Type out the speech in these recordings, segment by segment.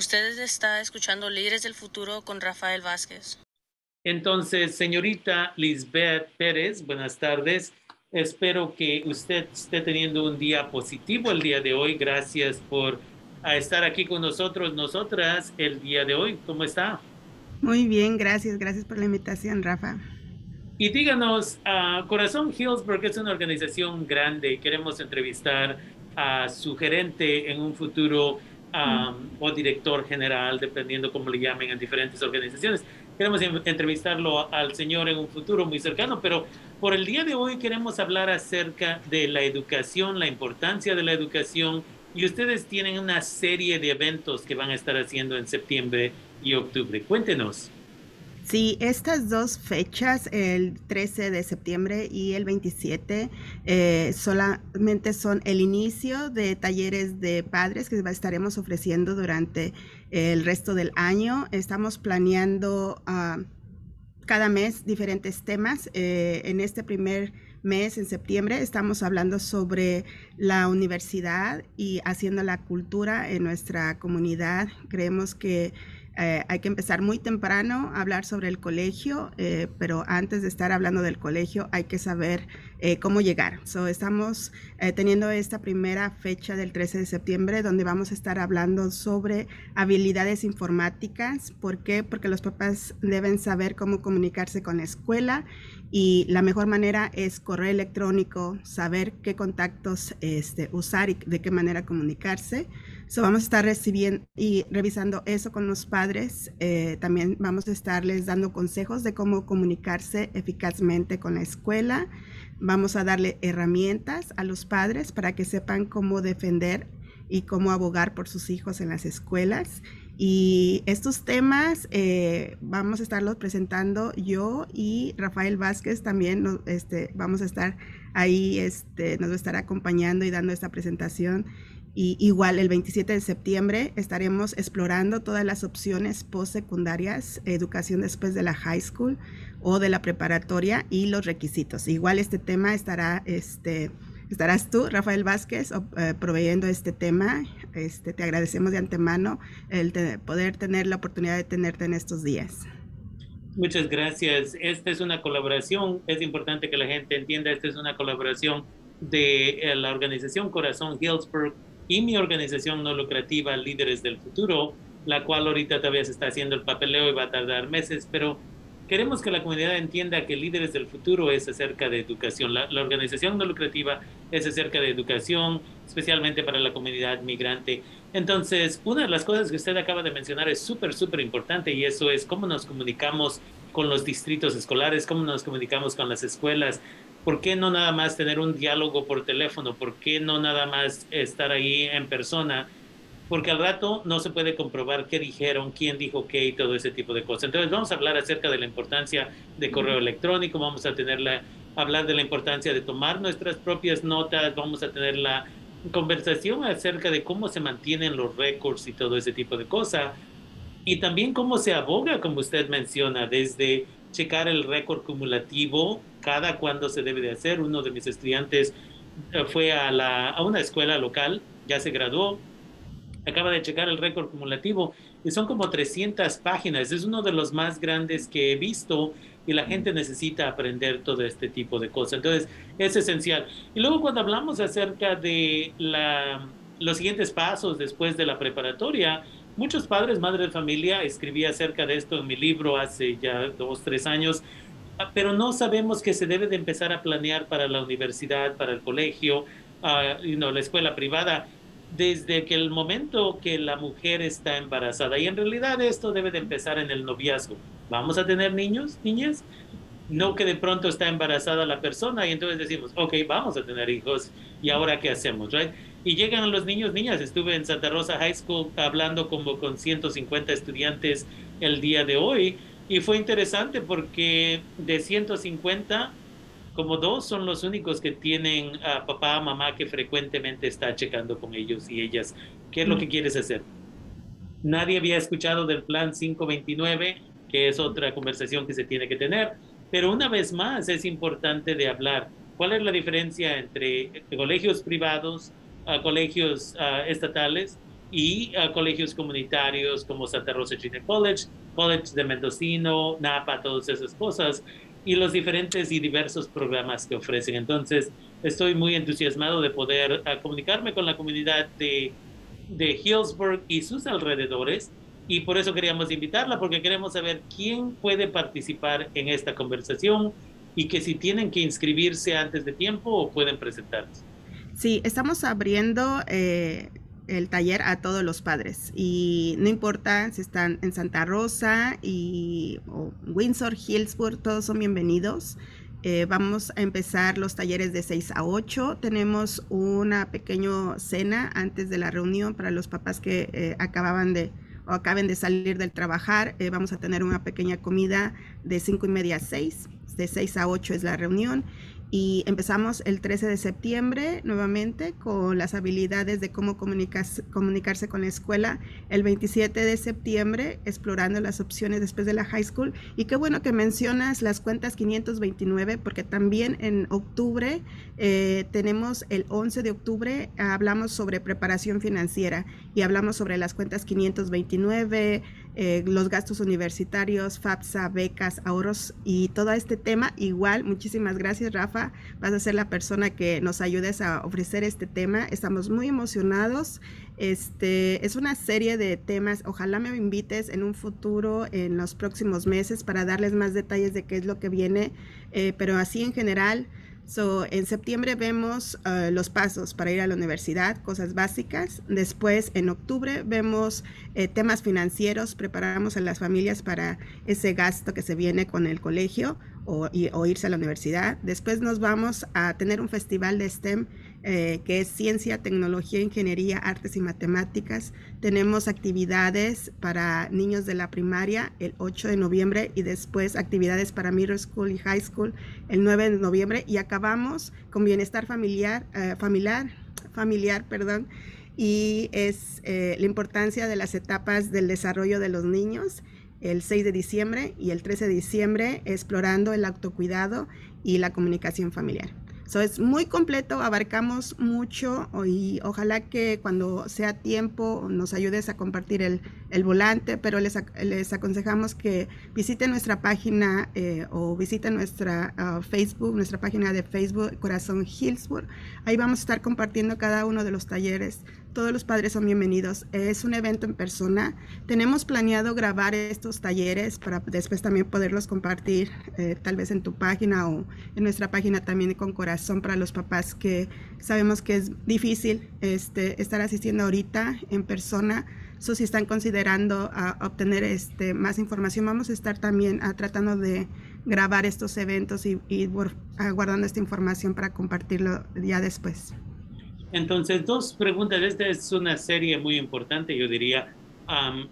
Usted está escuchando Líderes del Futuro con Rafael Vázquez. Entonces, señorita Lisbeth Pérez, buenas tardes. Espero que usted esté teniendo un día positivo el día de hoy. Gracias por estar aquí con nosotros, nosotras, el día de hoy. ¿Cómo está? Muy bien, gracias. Gracias por la invitación, Rafa. Y díganos, uh, Corazón Hillsburg es una organización grande. Queremos entrevistar a su gerente en un futuro o director general, dependiendo cómo le llamen en diferentes organizaciones. Queremos entrevistarlo al señor en un futuro muy cercano, pero por el día de hoy queremos hablar acerca de la educación, la importancia de la educación. Y ustedes tienen una serie de eventos que van a estar haciendo en septiembre y octubre. Cuéntenos. Sí, estas dos fechas, el 13 de septiembre y el 27, eh, solamente son el inicio de talleres de padres que estaremos ofreciendo durante el resto del año. Estamos planeando ah, cada mes diferentes temas. Eh, en este primer mes, en septiembre, estamos hablando sobre la universidad y haciendo la cultura en nuestra comunidad. Creemos que eh, hay que empezar muy temprano a hablar sobre el colegio, eh, pero antes de estar hablando del colegio hay que saber eh, cómo llegar. So, estamos teniendo esta primera fecha del 13 de septiembre donde vamos a estar hablando sobre habilidades informáticas. ¿Por qué? Porque los papás deben saber cómo comunicarse con la escuela y la mejor manera es correo electrónico, saber qué contactos este, usar y de qué manera comunicarse. So, vamos a estar recibiendo y revisando eso con los padres. Eh, también vamos a estarles dando consejos de cómo comunicarse eficazmente con la escuela. Vamos a darle herramientas a los padres para que sepan cómo defender y cómo abogar por sus hijos en las escuelas. Y estos temas eh, vamos a estarlos presentando yo y Rafael Vázquez también este, vamos a estar ahí, este, nos va a estar acompañando y dando esta presentación. Y igual el 27 de septiembre estaremos explorando todas las opciones postsecundarias, educación después de la high school o de la preparatoria y los requisitos. Igual este tema estará, este, estarás tú, Rafael Vázquez, eh, proveyendo este tema. Este, te agradecemos de antemano el poder tener la oportunidad de tenerte en estos días. Muchas gracias. Esta es una colaboración, es importante que la gente entienda, esta es una colaboración de eh, la organización Corazón Hillsburg y mi organización no lucrativa Líderes del Futuro, la cual ahorita todavía se está haciendo el papeleo y va a tardar meses, pero queremos que la comunidad entienda que Líderes del Futuro es acerca de educación. La, organización no lucrativa es acerca de educación, especialmente para la comunidad migrante. Entonces, una de las cosas que usted acaba de mencionar es súper, súper importante y eso es cómo nos comunicamos con los distritos escolares, cómo nos comunicamos con las escuelas, ¿por qué no nada más tener un diálogo por teléfono? ¿Por qué no nada más estar ahí en persona? Porque al rato no se puede comprobar qué dijeron, quién dijo qué y todo ese tipo de cosas. Entonces vamos a hablar acerca de la importancia de correo electrónico, vamos a tener la, hablar de la importancia de tomar nuestras propias notas, vamos a tener la conversación acerca de cómo se mantienen los récords y todo ese tipo de cosas. Y también cómo se aboga, como usted menciona, desde checar el récord cumulativo cada cuándo se debe de hacer. Uno de mis estudiantes eh, fue a, la, a una escuela local, ya se graduó, acaba de checar el récord cumulativo y son como 300 páginas. Es uno de los más grandes que he visto y la gente necesita aprender todo este tipo de cosas. Entonces, es esencial. Y luego cuando hablamos acerca de la, los siguientes pasos después de la preparatoria, muchos padres, madres de familia, escribí acerca de esto en mi libro hace ya dos, tres años, Ah, pero no sabemos que se debe de empezar a planear para la universidad, para el colegio, uh, la escuela privada, desde que el momento que la mujer está embarazada. Y en realidad esto debe de empezar en el noviazgo. ¿Vamos a tener niños, niñas? No que de pronto está embarazada la persona y entonces decimos, ok, vamos a tener hijos y ahora qué hacemos, right? Y llegan los niños, niñas. Estuve en Santa Rosa High School hablando como con 150 estudiantes el día de hoy y fue interesante porque de 150, como dos son los únicos que tienen a papá, mamá que frecuentemente está checando con ellos y ellas. ¿Qué es lo que mm. quieres hacer? Nadie había escuchado del plan 529, que es otra conversación que se tiene que tener. Pero una vez más es importante de hablar. ¿Cuál es la diferencia entre colegios privados, a colegios estatales y a colegios comunitarios como Santa Rosa Junior College, College de Mendocino, Napa, todas esas cosas y los diferentes y diversos programas que ofrecen. Entonces, estoy muy entusiasmado de poder uh, comunicarme con la comunidad de, de Hillsburg y sus alrededores y por eso queríamos invitarla porque queremos saber quién puede participar en esta conversación y que si tienen que inscribirse antes de tiempo o pueden presentarse. Sí, estamos abriendo eh, el taller a todos los padres y no importa si están en Santa Rosa y Windsor, Hillsburg, todos son bienvenidos. Eh, vamos a empezar los talleres de 6 a 8. Tenemos una pequeña cena antes de la reunión para los papás que eh, acababan de o acaben de salir del trabajar. Eh, vamos a tener una pequeña comida de 5 y media a 6. De 6 a 8 es la reunión y empezamos el 13 de septiembre nuevamente con las habilidades de cómo comunicarse, comunicarse con la escuela. El 27 de septiembre explorando las opciones después de la high school. Y qué bueno que mencionas las cuentas 529 porque también en octubre eh, tenemos el 11 de octubre, hablamos sobre preparación financiera y hablamos sobre las cuentas 529, eh, los gastos universitarios, FAFSA, becas, ahorros y todo este tema. Igual, muchísimas gracias Rafa, vas a ser la persona que nos ayudes a ofrecer este tema. Estamos muy emocionados. Este es una serie de temas. Ojalá me invites en un futuro, en los próximos meses, para darles más detalles de qué es lo que viene. Eh, pero así en general, So, en septiembre vemos uh, los pasos para ir a la universidad, cosas básicas. Después, en octubre, vemos eh, temas financieros, preparamos a las familias para ese gasto que se viene con el colegio o, o irse a la universidad. Después nos vamos a tener un festival de STEM eh, que es ciencia, tecnología, ingeniería, artes y matemáticas. Tenemos actividades para niños de la primaria el 8 de noviembre y después actividades para middle school y high school el 9 de noviembre y acabamos con bienestar familiar, eh, familiar, familiar, perdón, y es eh, la importancia de las etapas del desarrollo de los niños el 6 de diciembre y el 13 de diciembre explorando el autocuidado y la comunicación familiar. So, es muy completo, abarcamos mucho y ojalá que cuando sea tiempo nos ayudes a compartir el, el volante, pero les, les, aconsejamos que visiten nuestra página eh, o visiten nuestra uh, Facebook, nuestra página de Facebook Corazón Hillsburg. Ahí vamos a estar compartiendo cada uno de los talleres todos los padres son bienvenidos. Es un evento en persona. Tenemos planeado grabar estos talleres para después también poderlos compartir eh, tal vez en tu página o en nuestra página también con corazón para los papás que sabemos que es difícil este, estar asistiendo ahorita en persona. So, si están considerando a, obtener este, más información, vamos a estar también a, tratando de grabar estos eventos y, y guardando esta información para compartirlo ya después. Entonces, dos preguntas. Esta es una serie muy importante, yo diría,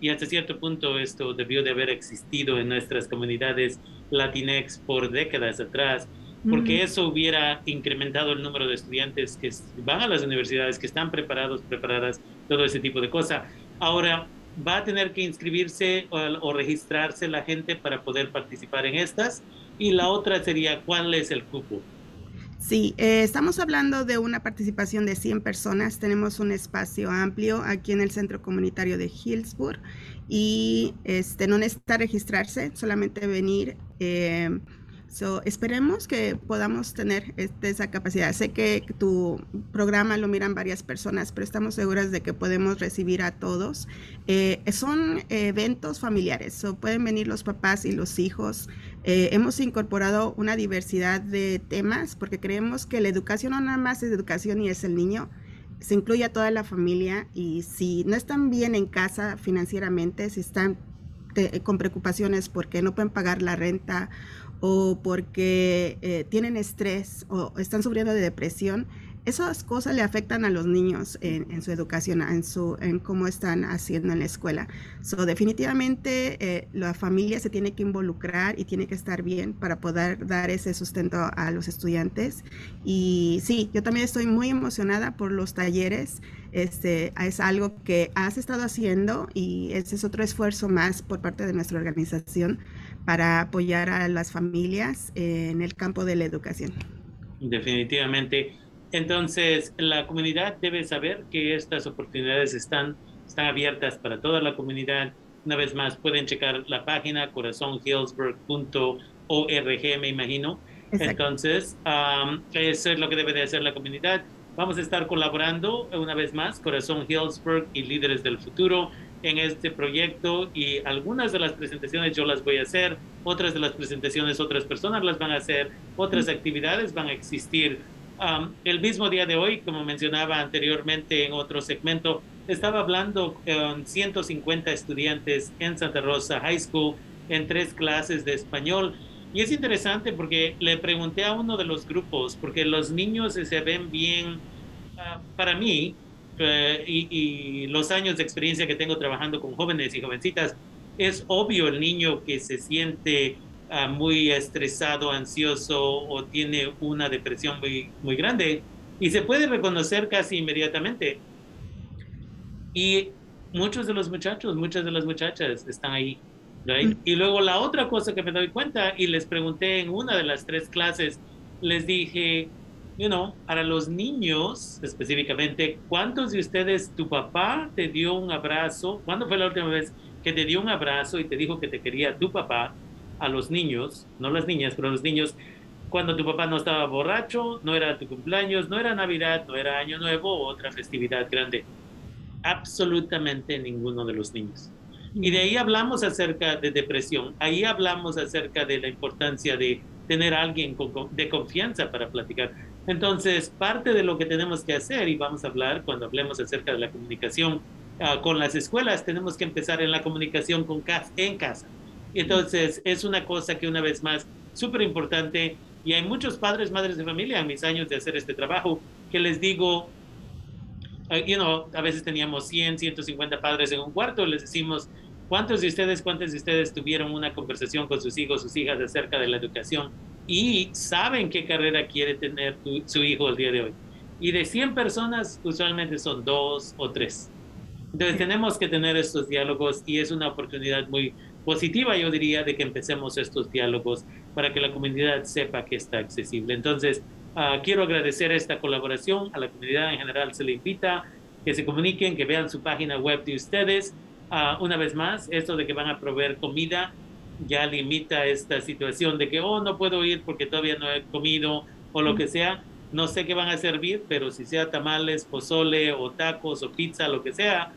y hasta cierto punto esto debió de haber existido en nuestras comunidades latinex por décadas atrás, porque eso hubiera incrementado el número de estudiantes que van a las universidades, que están preparados, preparadas, todo ese tipo de cosas. Ahora, ¿va a tener que inscribirse o, o registrarse la gente para poder participar en estas? Y la otra sería, ¿cuál es el cupo? Sí, eh, estamos hablando de una participación de 100 personas. Tenemos un espacio amplio aquí en el centro comunitario de Hillsburg y este, no necesita registrarse, solamente venir. Eh, So, esperemos que podamos tener este, esa capacidad. Sé que tu programa lo miran varias personas, pero estamos seguras de que podemos recibir a todos. Eh, son eventos familiares, so, pueden venir los papás y los hijos. Eh, hemos incorporado una diversidad de temas porque creemos que la educación no nada más es educación y es el niño, se incluye a toda la familia y si no están bien en casa financieramente, si están con preocupaciones porque no pueden pagar la renta o porque eh, tienen estrés o están sufriendo de depresión, esas cosas le afectan a los niños en, su educación, en, su, en cómo están haciendo en la escuela. So, definitivamente eh, la familia se tiene que involucrar y tiene que estar bien para poder dar ese sustento a los estudiantes. Y sí, yo también estoy muy emocionada por los talleres. Este, es algo que has estado haciendo y ese es otro esfuerzo más por parte de nuestra organización para apoyar a las familias en el campo de la educación. Definitivamente. Entonces, la comunidad debe saber que estas oportunidades están están abiertas para toda la comunidad. Una vez más, pueden checar la página corazonhillsburg.org, me imagino. Entonces, eso es lo que debe de hacer la comunidad. Vamos a estar colaborando una vez más, Corazón Hillsburg y Líderes del Futuro en este proyecto y algunas de las presentaciones yo las voy a hacer, otras de las presentaciones otras personas las van a hacer, otras actividades van a existir. El mismo día de hoy, como mencionaba anteriormente en otro segmento, estaba hablando con 150 estudiantes en Santa Rosa High School en tres clases de español. Y es interesante porque le pregunté a uno de los grupos, porque los niños se ven bien, ah, para mí, eh, y, los años de experiencia que tengo trabajando con jóvenes y jovencitas, es obvio el niño que se siente ah, muy estresado, ansioso o tiene una depresión muy, muy grande y se puede reconocer casi inmediatamente. Y muchos de los muchachos, muchas de las muchachas están ahí. Mm. Y luego la otra cosa que me doy cuenta, y les pregunté en una de las tres clases, les dije, you know, para los niños específicamente, ¿cuántos de ustedes, tu papá te dio un abrazo? ¿Cuándo fue la última vez que te dio un abrazo y te dijo que te quería tu papá a los niños, no las niñas, pero los niños, cuando tu papá no estaba borracho, no era tu cumpleaños, no era Navidad, no era Año Nuevo o otra festividad grande? Absolutamente ninguno de los niños. Y de ahí hablamos acerca de depresión, ahí hablamos acerca de la importancia de tener a alguien de confianza para platicar. Entonces, parte de lo que tenemos que hacer, y vamos a hablar cuando hablemos acerca de la comunicación ah, con las escuelas, tenemos que empezar en la comunicación con en casa. Entonces, es una cosa que una vez más, súper importante, y hay muchos padres, madres de familia en mis años de hacer este trabajo, que les digo, uh, you know, a veces teníamos 100, 150 padres en un cuarto, les decimos, ¿cuántos de ustedes, cuántos de ustedes tuvieron una conversación con sus hijos, sus hijas acerca de la educación? y saben qué carrera quiere tener su hijo el día de hoy. Y de 100 personas, usualmente son dos o tres. Entonces tenemos que tener estos diálogos y es una oportunidad muy positiva, yo diría, de que empecemos estos diálogos para que la comunidad sepa que está accesible. Entonces, uh, quiero agradecer esta colaboración. A la comunidad en general se le invita que se comuniquen, que vean su página web de ustedes. Uh, una vez más, esto de que van a proveer comida ya limita esta situación de que, oh, no puedo ir porque todavía no he comido o lo que sea. No sé qué van a servir, pero si sea tamales, pozole o tacos o pizza, lo que sea,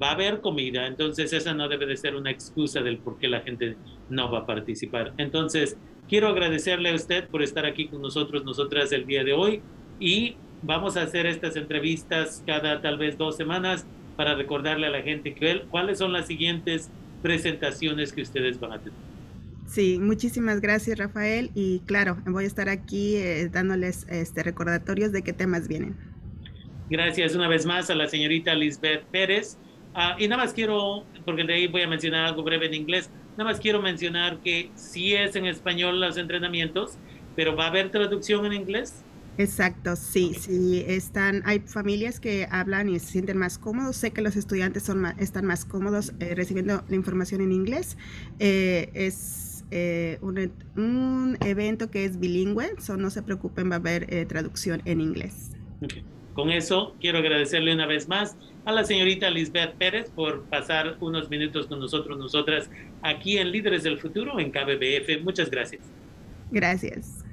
va a haber comida. Entonces esa no debe de ser una excusa del por qué la gente no va a participar. Entonces quiero agradecerle a usted por estar aquí con nosotros, nosotras el día de hoy y vamos a hacer estas entrevistas cada tal vez dos semanas para recordarle a la gente cuáles son las siguientes presentaciones que ustedes van a tener. Sí, muchísimas gracias Rafael y claro, voy a estar aquí eh, dándoles este, recordatorios de qué temas vienen. Gracias una vez más a la señorita Lisbeth Pérez. Ah, y nada más quiero, porque de ahí voy a mencionar algo breve en inglés, nada más quiero mencionar que sí es en español los entrenamientos, pero va a haber traducción en inglés. Exacto, sí, sí, están, hay familias que hablan y se sienten más cómodos. Sé que los estudiantes son están más cómodos eh, recibiendo la información en inglés. Eh, es eh, un, evento que es bilingüe, so no se preocupen, va a haber traducción en inglés. Con eso, quiero agradecerle una vez más a la señorita Lisbeth Pérez por pasar unos minutos con nosotros, nosotras, aquí en Líderes del Futuro en KBBF. Muchas gracias. Gracias.